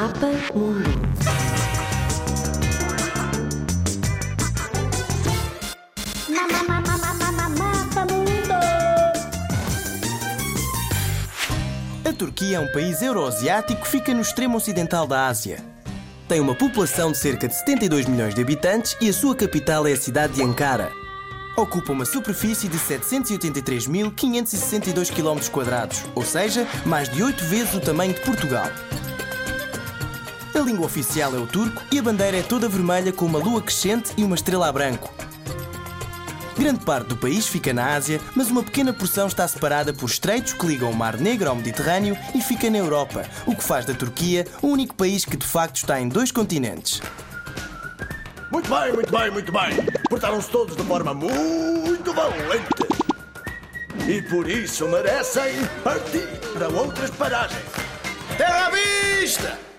Mundo. Mapa Mundo. A Turquia é um país euroasiático que fica no extremo ocidental da Ásia. Tem uma população de cerca de 72 milhões de habitantes e a sua capital é a cidade de Ankara. Ocupa uma superfície de 783.562 km, ou seja, mais de 8 vezes o tamanho de Portugal. A língua oficial é o turco e a bandeira é toda vermelha com uma lua crescente e uma estrela a branco. Grande parte do país fica na Ásia, mas uma pequena porção está separada por estreitos que ligam o Mar Negro ao Mediterrâneo e fica na Europa, o que faz da Turquia o único país que de facto está em dois continentes. Muito bem, muito bem, muito bem. Portaram-se todos de forma muito valente. E por isso merecem partir para outras paragens. Terra à vista!